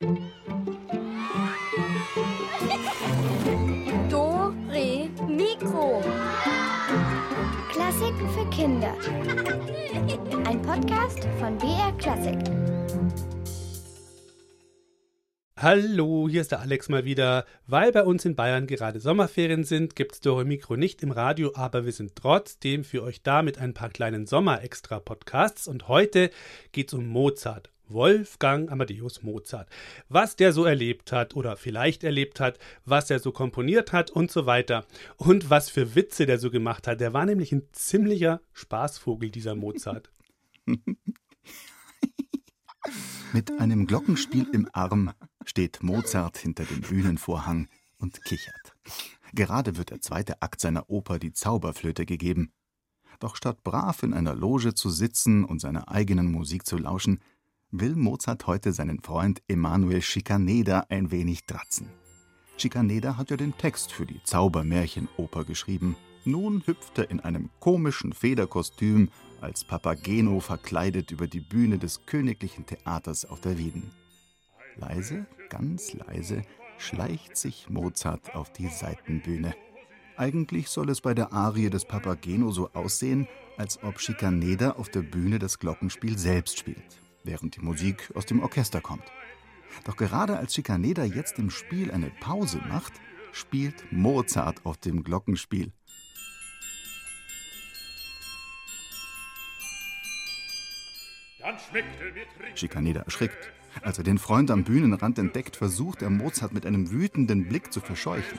Do, Re, Mikro. Klassiken für Kinder. Ein Podcast von BR Klassik. Hallo, hier ist der Alex mal wieder. Weil bei uns in Bayern gerade Sommerferien sind, gibt's Dore Mikro nicht im Radio, aber wir sind trotzdem für euch da mit ein paar kleinen Sommer-Extra-Podcasts. Und heute geht's um Mozart. Wolfgang Amadeus Mozart. Was der so erlebt hat oder vielleicht erlebt hat, was er so komponiert hat und so weiter. Und was für Witze der so gemacht hat. Der war nämlich ein ziemlicher Spaßvogel, dieser Mozart. Mit einem Glockenspiel im Arm steht Mozart hinter dem Bühnenvorhang und kichert. Gerade wird der zweite Akt seiner Oper Die Zauberflöte gegeben. Doch statt brav in einer Loge zu sitzen und seiner eigenen Musik zu lauschen, will Mozart heute seinen Freund Emanuel Schikaneder ein wenig dratzen. Schikaneder hat ja den Text für die Zaubermärchenoper geschrieben. Nun hüpft er in einem komischen Federkostüm als Papageno verkleidet über die Bühne des Königlichen Theaters auf der Wieden. Leise, ganz leise, schleicht sich Mozart auf die Seitenbühne. Eigentlich soll es bei der Arie des Papageno so aussehen, als ob Schikaneder auf der Bühne das Glockenspiel selbst spielt, während die Musik aus dem Orchester kommt. Doch gerade als Schikaneder jetzt im Spiel eine Pause macht, spielt Mozart auf dem Glockenspiel. Schikaneder erschrickt. Als er den Freund am Bühnenrand entdeckt, versucht er Mozart mit einem wütenden Blick zu verscheuchen.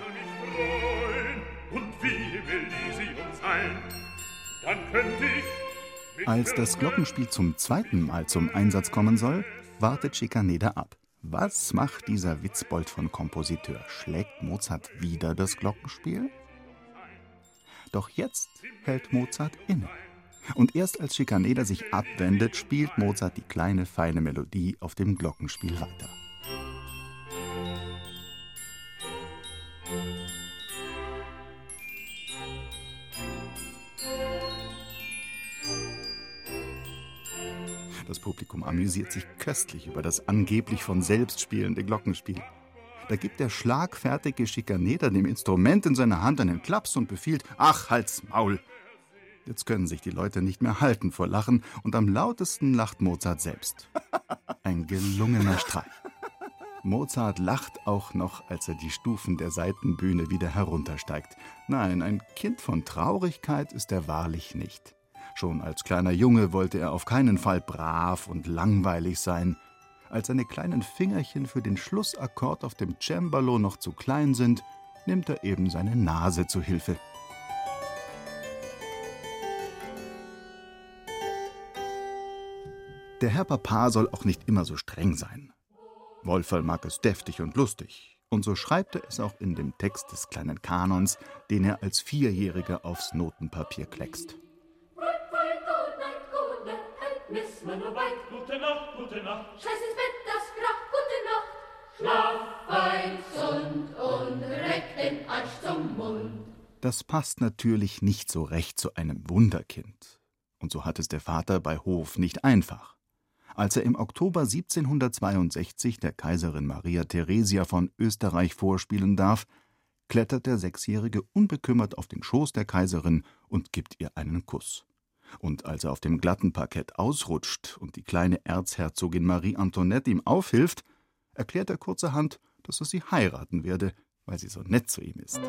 Als das Glockenspiel zum zweiten Mal zum Einsatz kommen soll, wartet Schikaneder ab. Was macht dieser Witzbold von Kompositeur? Schlägt Mozart wieder das Glockenspiel? Doch jetzt hält Mozart inne. Und erst als Schikaneder sich abwendet, spielt Mozart die kleine, feine Melodie auf dem Glockenspiel weiter. Das Publikum amüsiert sich köstlich über das angeblich von selbst spielende Glockenspiel. Da gibt der schlagfertige Schikaneder dem Instrument in seiner Hand einen Klaps und befiehlt: Ach, halt's Maul! Jetzt können sich die Leute nicht mehr halten vor Lachen und am lautesten lacht Mozart selbst. Ein gelungener Streich. Mozart lacht auch noch, als er die Stufen der Seitenbühne wieder heruntersteigt. Nein, ein Kind von Traurigkeit ist er wahrlich nicht. Schon als kleiner Junge wollte er auf keinen Fall brav und langweilig sein. Als seine kleinen Fingerchen für den Schlussakkord auf dem Cembalo noch zu klein sind, nimmt er eben seine Nase zu Hilfe. Der Herr Papa soll auch nicht immer so streng sein. Wolferl mag es deftig und lustig, und so schreibt er es auch in dem Text des kleinen Kanons, den er als Vierjähriger aufs Notenpapier kleckst. Gute Nacht, gute Nacht. Scheiß ins Bett, das Krach, gute Nacht. Schlaf fein, gesund und reck den Arsch zum Mund. Das passt natürlich nicht so recht zu einem Wunderkind. Und so hat es der Vater bei Hof nicht einfach. Als er im Oktober 1762 der Kaiserin Maria Theresia von Österreich vorspielen darf, klettert der Sechsjährige unbekümmert auf den Schoß der Kaiserin und gibt ihr einen Kuss. Und als er auf dem glatten Parkett ausrutscht und die kleine Erzherzogin Marie Antoinette ihm aufhilft, erklärt er kurzerhand, dass er sie heiraten werde, weil sie so nett zu ihm ist.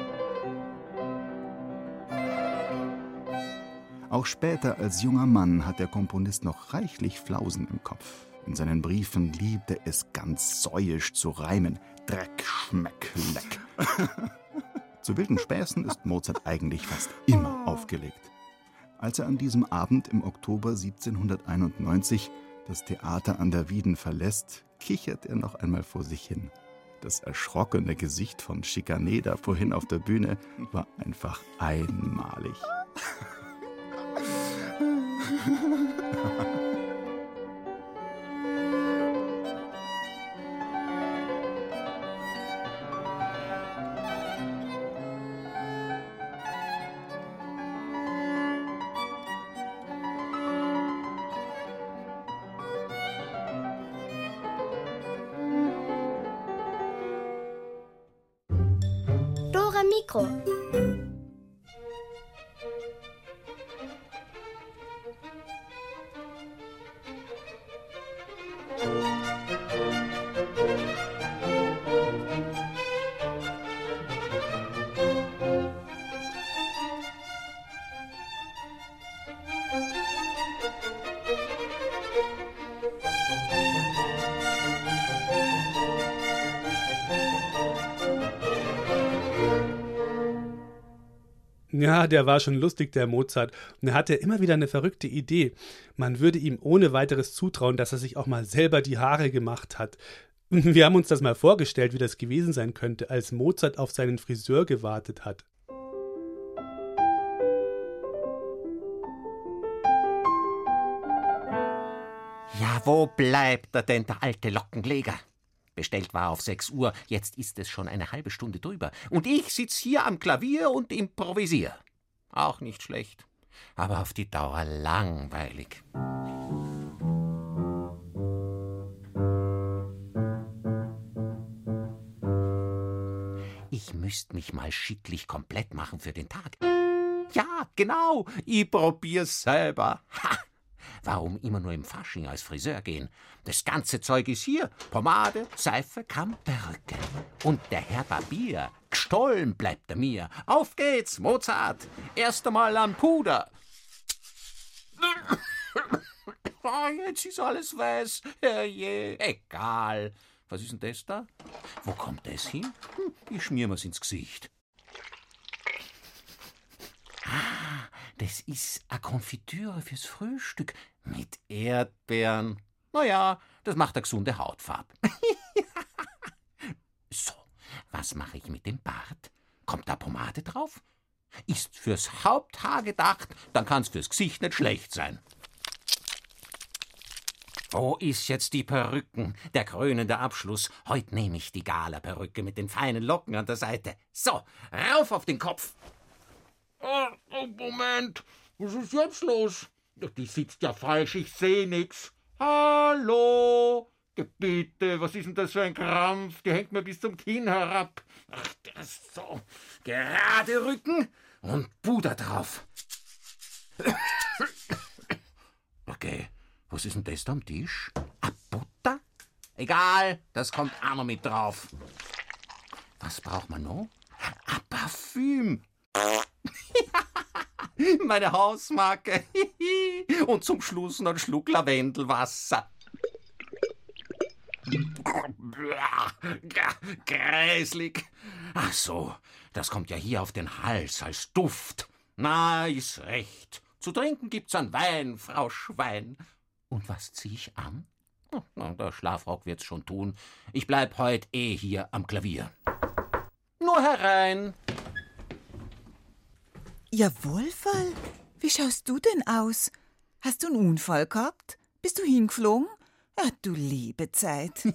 Auch später als junger Mann hat der Komponist noch reichlich Flausen im Kopf. In seinen Briefen liebt er es ganz säuisch zu reimen. Dreck, Schmeck, Leck. zu wilden Späßen ist Mozart eigentlich fast immer aufgelegt. Als er an diesem Abend im Oktober 1791 das Theater an der Wieden verlässt, kichert er noch einmal vor sich hin. Das erschrockene Gesicht von Schikaneder vorhin auf der Bühne war einfach einmalig. Dore Ja, der war schon lustig, der Mozart. Und er hatte immer wieder eine verrückte Idee. Man würde ihm ohne weiteres zutrauen, dass er sich auch mal selber die Haare gemacht hat. Wir haben uns das mal vorgestellt, wie das gewesen sein könnte, als Mozart auf seinen Friseur gewartet hat. Ja, wo bleibt er denn, der alte Lockenleger? Bestellt war auf sechs Uhr, jetzt ist es schon eine halbe Stunde drüber. Und ich sitz hier am Klavier und improvisier. Auch nicht schlecht, aber auf die Dauer langweilig. Ich müsst mich mal schicklich komplett machen für den Tag. Ja, genau, ich probier's selber. Ha! Warum immer nur im Fasching als Friseur gehen? Das ganze Zeug ist hier. Pomade, Seife, Kamm, Perücke. Und der Herr Barbier, gestohlen bleibt er mir. Auf geht's, Mozart. Erst einmal an Puder. Ah, jetzt ist alles weiß. Herrje, egal. Was ist denn das da? Wo kommt das hin? Hm, ich schmier mir's ins Gesicht. Ah, das ist eine Konfitüre fürs Frühstück mit Erdbeeren. Na ja, das macht eine gesunde Hautfarbe. so, was mache ich mit dem Bart? Kommt da Pomade drauf? Ist fürs Haupthaar gedacht, dann kann's fürs Gesicht nicht schlecht sein. Wo ist jetzt die Perücken? Der krönende Abschluss. Heute nehme ich die Gala-Perücke mit den feinen Locken an der Seite. So, rauf auf den Kopf. Oh, oh, Moment, was ist jetzt los? Die sitzt ja falsch, ich seh nix. Hallo? Bitte, was ist denn das für ein Krampf? Die hängt mir bis zum Kinn herab. Ach, das so. Gerade Rücken und Puder drauf. Okay, was ist denn das da am Tisch? A Butter? Egal, das kommt auch noch mit drauf. Was braucht man noch? A Parfüm. Meine Hausmarke. Und zum Schluss noch ein Schluck Lavendelwasser. Gräßlich. Ach so, das kommt ja hier auf den Hals als Duft. Na, ist recht. Zu trinken gibt's an Wein, Frau Schwein. Und was zieh ich an? Na, der Schlafrock wird's schon tun. Ich bleib heut eh hier am Klavier. Nur herein. Ja, Wohlfall, wie schaust du denn aus? Hast du einen Unfall gehabt? Bist du hingeflogen? Ja, du liebe Zeit.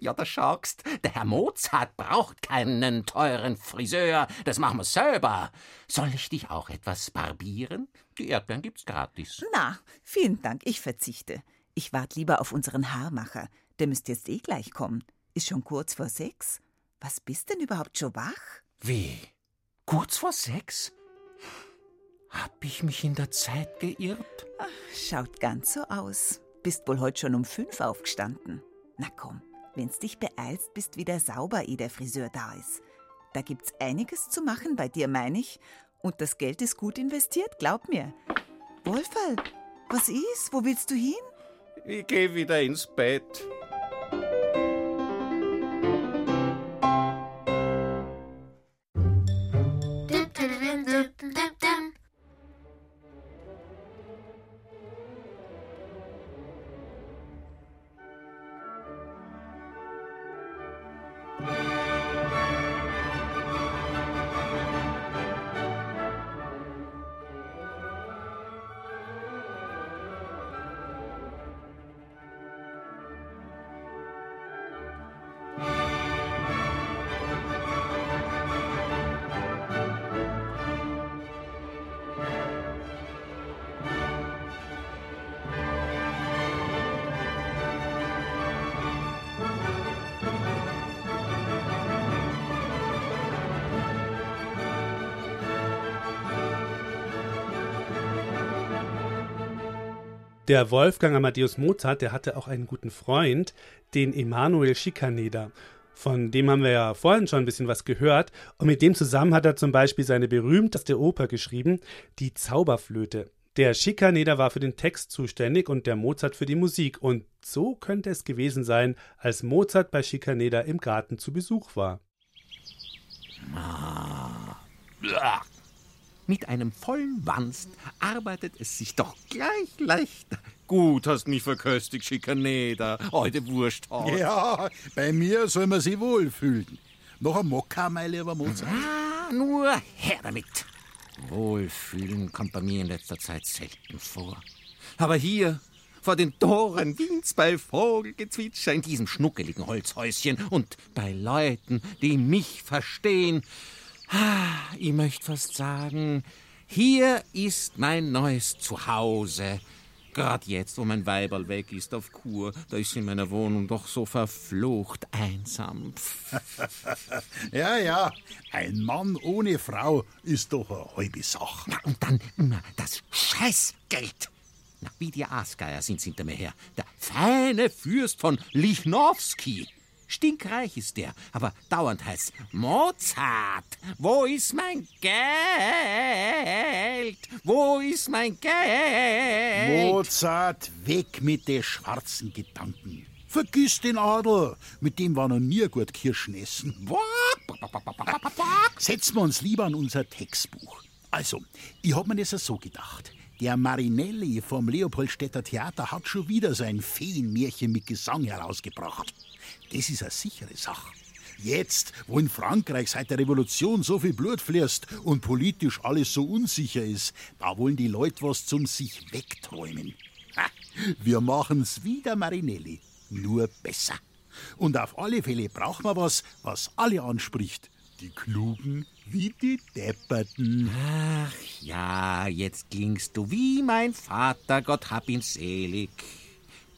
Ja, da schaust, der Herr Mozart braucht keinen teuren Friseur, das machen wir selber. Soll ich dich auch etwas barbieren? Die Erdbeeren gibt's gratis. Na, vielen Dank, ich verzichte. Ich wart lieber auf unseren Haarmacher. Der müsste jetzt eh gleich kommen. Ist schon kurz vor sechs. Was bist denn überhaupt schon wach? Wie? Kurz vor sechs? Hab ich mich in der Zeit geirrt? Schaut ganz so aus. Bist wohl heute schon um fünf aufgestanden. Na komm, wenn's dich beeilst, bist wieder sauber, ehe der Friseur da ist. Da gibt's einiges zu machen bei dir, mein ich. Und das Geld ist gut investiert, glaub mir. Wohlfall, was ist? Wo willst du hin? Ich geh wieder ins Bett. Der Wolfgang Amadeus Mozart, der hatte auch einen guten Freund, den Emanuel Schikaneder. Von dem haben wir ja vorhin schon ein bisschen was gehört. Und mit dem zusammen hat er zum Beispiel seine berühmteste Oper geschrieben, Die Zauberflöte. Der Schikaneder war für den Text zuständig und der Mozart für die Musik. Und so könnte es gewesen sein, als Mozart bei Schikaneder im Garten zu Besuch war. Mit einem vollen Wanst arbeitet es sich doch gleich leichter. Gut hast mich verköstigt, Schikaneder. Heute Wurst. Ja, bei mir soll man sich wohlfühlen. Noch ein Mokka, mein lieber Mozart. Ah, nur her damit. Wohlfühlen kommt bei mir in letzter Zeit selten vor. Aber hier, vor den Toren Wiens bei Vogelgezwitscher in diesem schnuckeligen Holzhäuschen und bei Leuten, die mich verstehen, ich möchte fast sagen, hier ist mein neues Zuhause. Gerade jetzt, wo mein Weiberl weg ist auf Kur, da ist in meiner Wohnung doch so verflucht einsam. ja, ja, ein Mann ohne Frau ist doch eine halbe Sache. Na, und dann immer das Scheißgeld. Na, wie die Aasgeier sind hinter mir her. Der feine Fürst von Lichnowski. Stinkreich ist der, aber dauernd heißt Mozart, wo ist mein Geld? Wo ist mein Geld? Mozart, weg mit den schwarzen Gedanken. Vergiss den Adel, mit dem war noch nie gut Kirschen essen. Setzen wir uns lieber an unser Textbuch. Also, ich hab mir das so gedacht. Der Marinelli vom Leopoldstädter Theater hat schon wieder sein Feenmärchen mit Gesang herausgebracht. Das ist eine sichere Sache. Jetzt, wo in Frankreich seit der Revolution so viel Blut fließt und politisch alles so unsicher ist, da wollen die Leute was zum sich wegträumen. Ha, wir machen's wieder, Marinelli, nur besser. Und auf alle Fälle braucht man was, was alle anspricht. Die Klugen wie die Depperten. Ach ja, jetzt klingst du wie mein Vater, Gott hab ihn selig.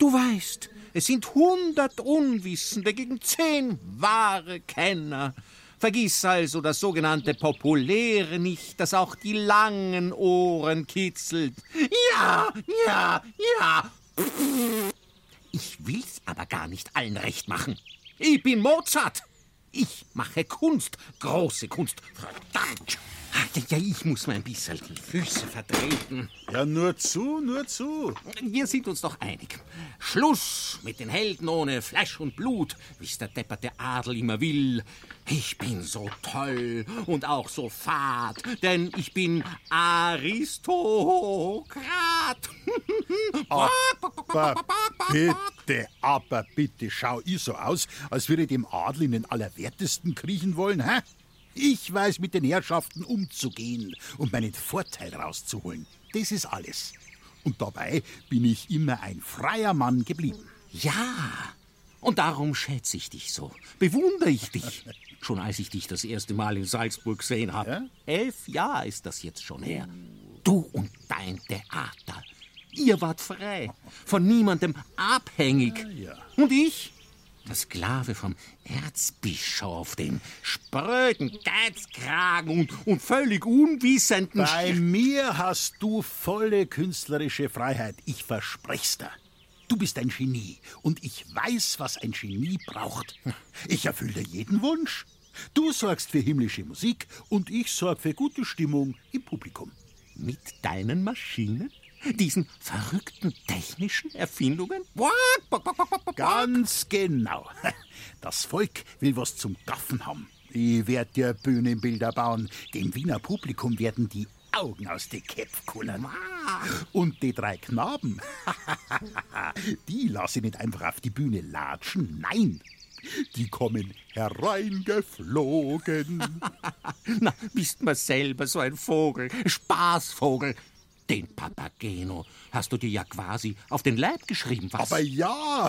Du weißt, es sind hundert Unwissende gegen zehn wahre Kenner. Vergiss also das sogenannte Populäre nicht, das auch die langen Ohren kitzelt. Ja, ja, ja. Ich will's aber gar nicht allen recht machen. Ich bin Mozart. Ich mache Kunst, große Kunst. Verdammt. Ja, ich muss mal ein bisschen die Füße vertreten. Ja, nur zu, nur zu. Wir sind uns doch einig. Schluss mit den Helden ohne Fleisch und Blut, wie's der depperte Adel immer will. Ich bin so toll und auch so fad, denn ich bin Aristokrat. Aber bitte, aber bitte, schau ich so aus, als würde ich dem Adel in den Allerwertesten kriechen wollen, hä? Ich weiß mit den Herrschaften umzugehen und meinen Vorteil rauszuholen. Das ist alles. Und dabei bin ich immer ein freier Mann geblieben. Ja, und darum schätze ich dich so, bewundere ich dich. Schon als ich dich das erste Mal in Salzburg gesehen habe. Ja? Elf Jahre ist das jetzt schon her. Du und dein Theater. Ihr wart frei, von niemandem abhängig. Ja. Und ich? Der Sklave vom Erzbischof, dem spröden Geizkragen und, und völlig unwissenden. Bei mir hast du volle künstlerische Freiheit. Ich versprech's dir. Du bist ein Genie und ich weiß, was ein Genie braucht. Ich erfülle dir jeden Wunsch. Du sorgst für himmlische Musik und ich sorg für gute Stimmung im Publikum. Mit deinen Maschinen? Diesen verrückten technischen Erfindungen? Ganz genau. Das Volk will was zum Gaffen haben. Ich werd dir Bühnenbilder bauen. Dem Wiener Publikum werden die Augen aus den Köpfen kullern. Und die drei Knaben, die lasse ich nicht einfach auf die Bühne latschen. Nein, die kommen hereingeflogen. Na, bist mal selber so ein Vogel, Spaßvogel. Den Papageno hast du dir ja quasi auf den Leib geschrieben, was? Aber ja,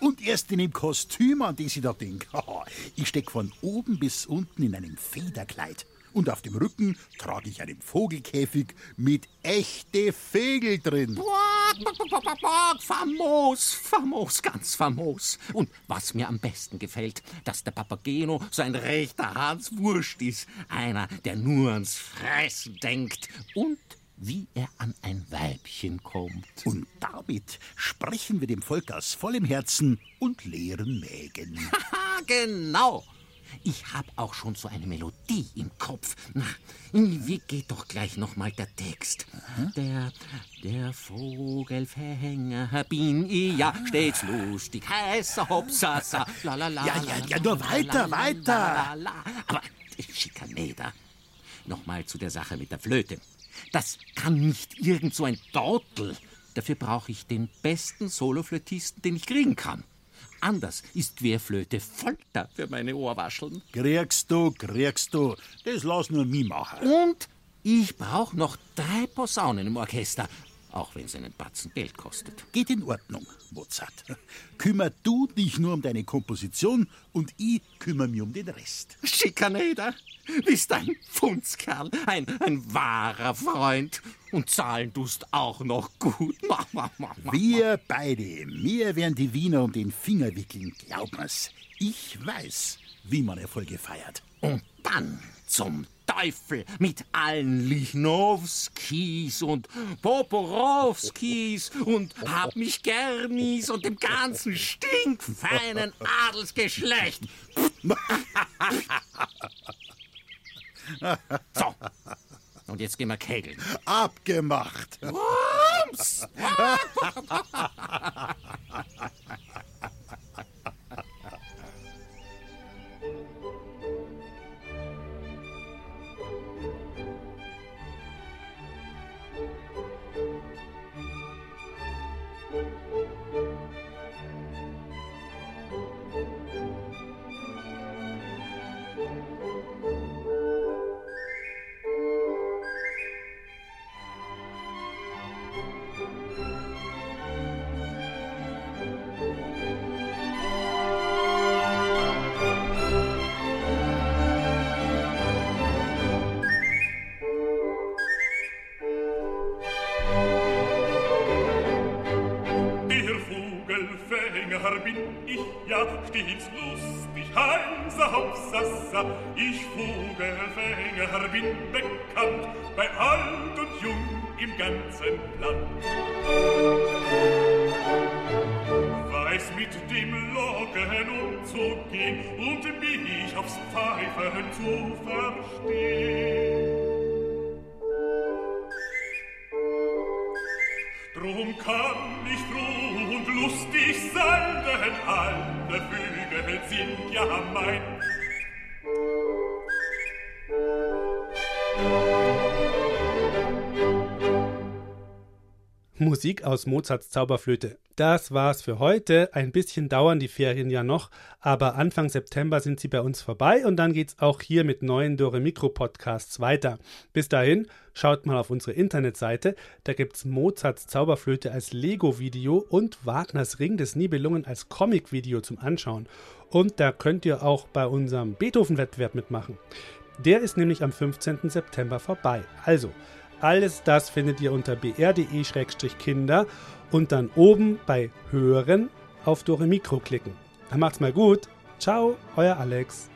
und erst in dem Kostüm, an das ich da denk. Ich steck von oben bis unten in einem Federkleid. Und auf dem Rücken trage ich einen Vogelkäfig mit echte Vögel drin. Famos, famos, ganz famos. Und was mir am besten gefällt, dass der Papageno so ein rechter Hans Wurst ist. Einer, der nur ans Fressen denkt und wie er an ein Weibchen kommt. Und damit sprechen wir dem Volk aus vollem Herzen und leeren Mägen. Haha, genau. Ich hab auch schon so eine Melodie im Kopf. Na, wie geht doch gleich nochmal der Text? Der, der Vogelfänger bin ich ja stets lustig, heißer Hopsasa, la la la. Ja, ja, ja, nur weiter, weiter. Aber Schikaneder. Nochmal zu der Sache mit der Flöte. Das kann nicht irgend so ein Dortel. Dafür brauche ich den besten Soloflötisten, den ich kriegen kann. Anders ist Querflöte Folter für meine Ohrwascheln. Kriegst du, kriegst du. Das lass nur mich machen. Und ich brauche noch drei Posaunen im Orchester, auch wenn es einen Batzen Geld kostet. Geht in Ordnung, Mozart. Kümmer du dich nur um deine Komposition und ich kümmere mich um den Rest. Schikaneder, bist ein Funzkerl, ein, ein wahrer Freund. Und zahlen tust auch noch gut. Ma, ma, ma. Wir beide, mir werden die Wiener um den Finger wickeln, glaub mir's. Ich weiß, wie man Erfolge feiert. Und dann zum Teufel mit allen Lichnowskis und Poporowskis und hab mich gernis und dem ganzen stinkfeinen Adelsgeschlecht. So, und jetzt gehen wir kegeln. Abgemacht. Rums! Der heiser Hopsasa. Ich Vogelfänger bin bekannt bei alt und jung im ganzen Land. Weiß mit dem Locken umzugehen und mich aufs Pfeifen zu verstehen. Drum kann ich froh und lustig sein, denn alle Vögel sind ja mein. Musik aus Mozarts Zauberflöte. Das war's für heute. Ein bisschen dauern die Ferien ja noch, aber Anfang September sind sie bei uns vorbei und dann geht's auch hier mit neuen Dore Mikro Podcasts weiter. Bis dahin schaut mal auf unsere Internetseite, da gibt's Mozarts Zauberflöte als Lego Video und Wagners Ring des Nibelungen als Comic Video zum Anschauen. Und da könnt ihr auch bei unserem Beethoven Wettbewerb mitmachen. Der ist nämlich am 15. September vorbei. Also, alles das findet ihr unter br.de-kinder und dann oben bei Hören auf Dore Mikro klicken. Dann macht's mal gut. Ciao, euer Alex.